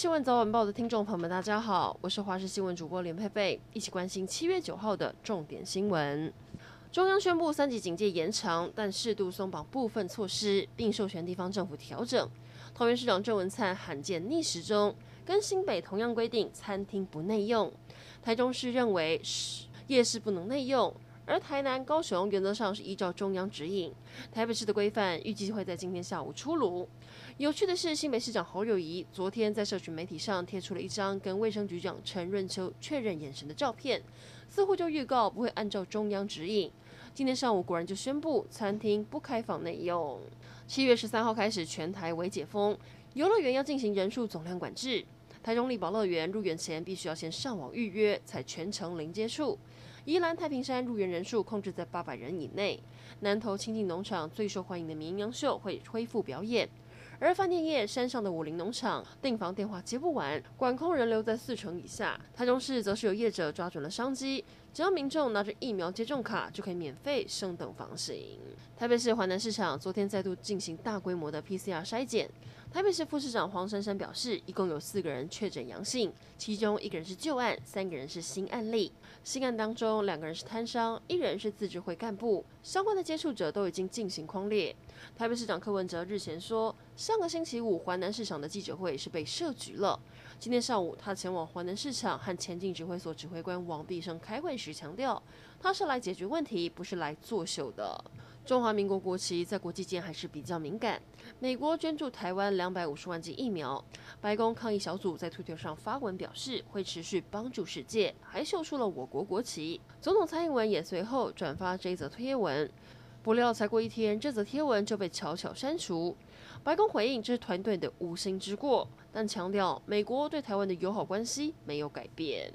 新闻早晚报的听众朋友们，大家好，我是华视新闻主播连佩佩，一起关心七月九号的重点新闻。中央宣布三级警戒延长，但适度松绑部分措施，并授权地方政府调整。桃园市长郑文灿罕见逆时钟，跟新北同样规定餐厅不内用。台中市认为是夜市不能内用。而台南、高雄原则上是依照中央指引，台北市的规范预计会在今天下午出炉。有趣的是，新北市长侯友宜昨天在社群媒体上贴出了一张跟卫生局长陈润秋确认眼神的照片，似乎就预告不会按照中央指引。今天上午果然就宣布餐厅不开放内用。七月十三号开始全台为解封，游乐园要进行人数总量管制。台中丽宝乐园入园前必须要先上网预约，才全程零接触。宜兰太平山入园人数控制在八百人以内。南投清境农场最受欢迎的绵羊秀会恢复表演，而饭店业山上的武林农场订房电话接不完，管控人流在四成以下。台中市则是有业者抓准了商机，只要民众拿着疫苗接种卡，就可以免费升等房型。台北市环南市场昨天再度进行大规模的 PCR 筛检。台北市副市长黄珊珊表示，一共有四个人确诊阳性，其中一个人是旧案，三个人是新案例。新案当中，两个人是摊商，一人是自治会干部，相关的接触者都已经进行框列。台北市长柯文哲日前说，上个星期五环南市场的记者会是被设局了。今天上午，他前往华南市场和前进指挥所指挥官王必胜开会时强调，他是来解决问题，不是来作秀的。中华民国国旗在国际间还是比较敏感。美国捐助台湾两百五十万剂疫苗，白宫抗疫小组在推特上发文表示会持续帮助世界，还秀出了我国国旗。总统蔡英文也随后转发这则推文，不料才过一天，这则贴文就被悄悄删除。白宫回应这是团队的无心之过，但强调美国对台湾的友好关系没有改变。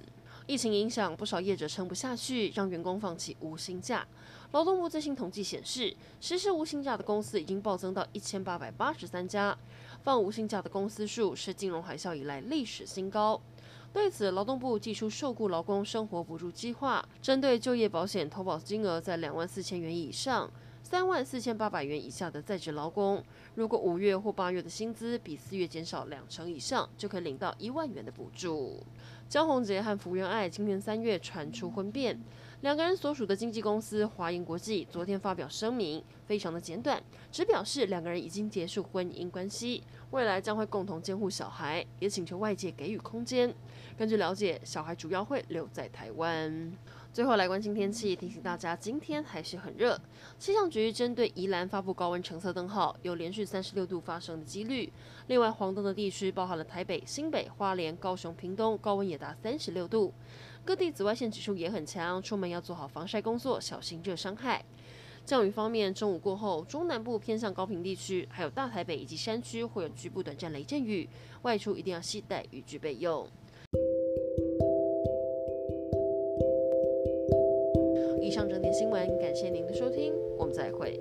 疫情影响，不少业者撑不下去，让员工放弃无薪假。劳动部最新统计显示，实施无薪假的公司已经暴增到一千八百八十三家，放无薪假的公司数是金融海啸以来历史新高。对此，劳动部祭出受雇劳工生活补助计划，针对就业保险投保金额在两万四千元以上、三万四千八百元以下的在职劳工，如果五月或八月的薪资比四月减少两成以上，就可以领到一万元的补助。江宏杰和福原爱今年三月传出婚变，两个人所属的经纪公司华银国际昨天发表声明，非常的简短，只表示两个人已经结束婚姻关系，未来将会共同监护小孩，也请求外界给予空间。根据了解，小孩主要会留在台湾。最后来关心天气，提醒大家今天还是很热。气象局针对宜兰发布高温橙色灯号，有连续三十六度发生的几率。另外黄灯的地区包含了台北、新北、花莲、高雄、屏东，高温也达三十六度。各地紫外线指数也很强，出门要做好防晒工作，小心热伤害。降雨方面，中午过后，中南部偏向高平地区，还有大台北以及山区会有局部短暂雷阵雨，外出一定要携带雨具备用。以上整点新闻，感谢您的收听，我们再会。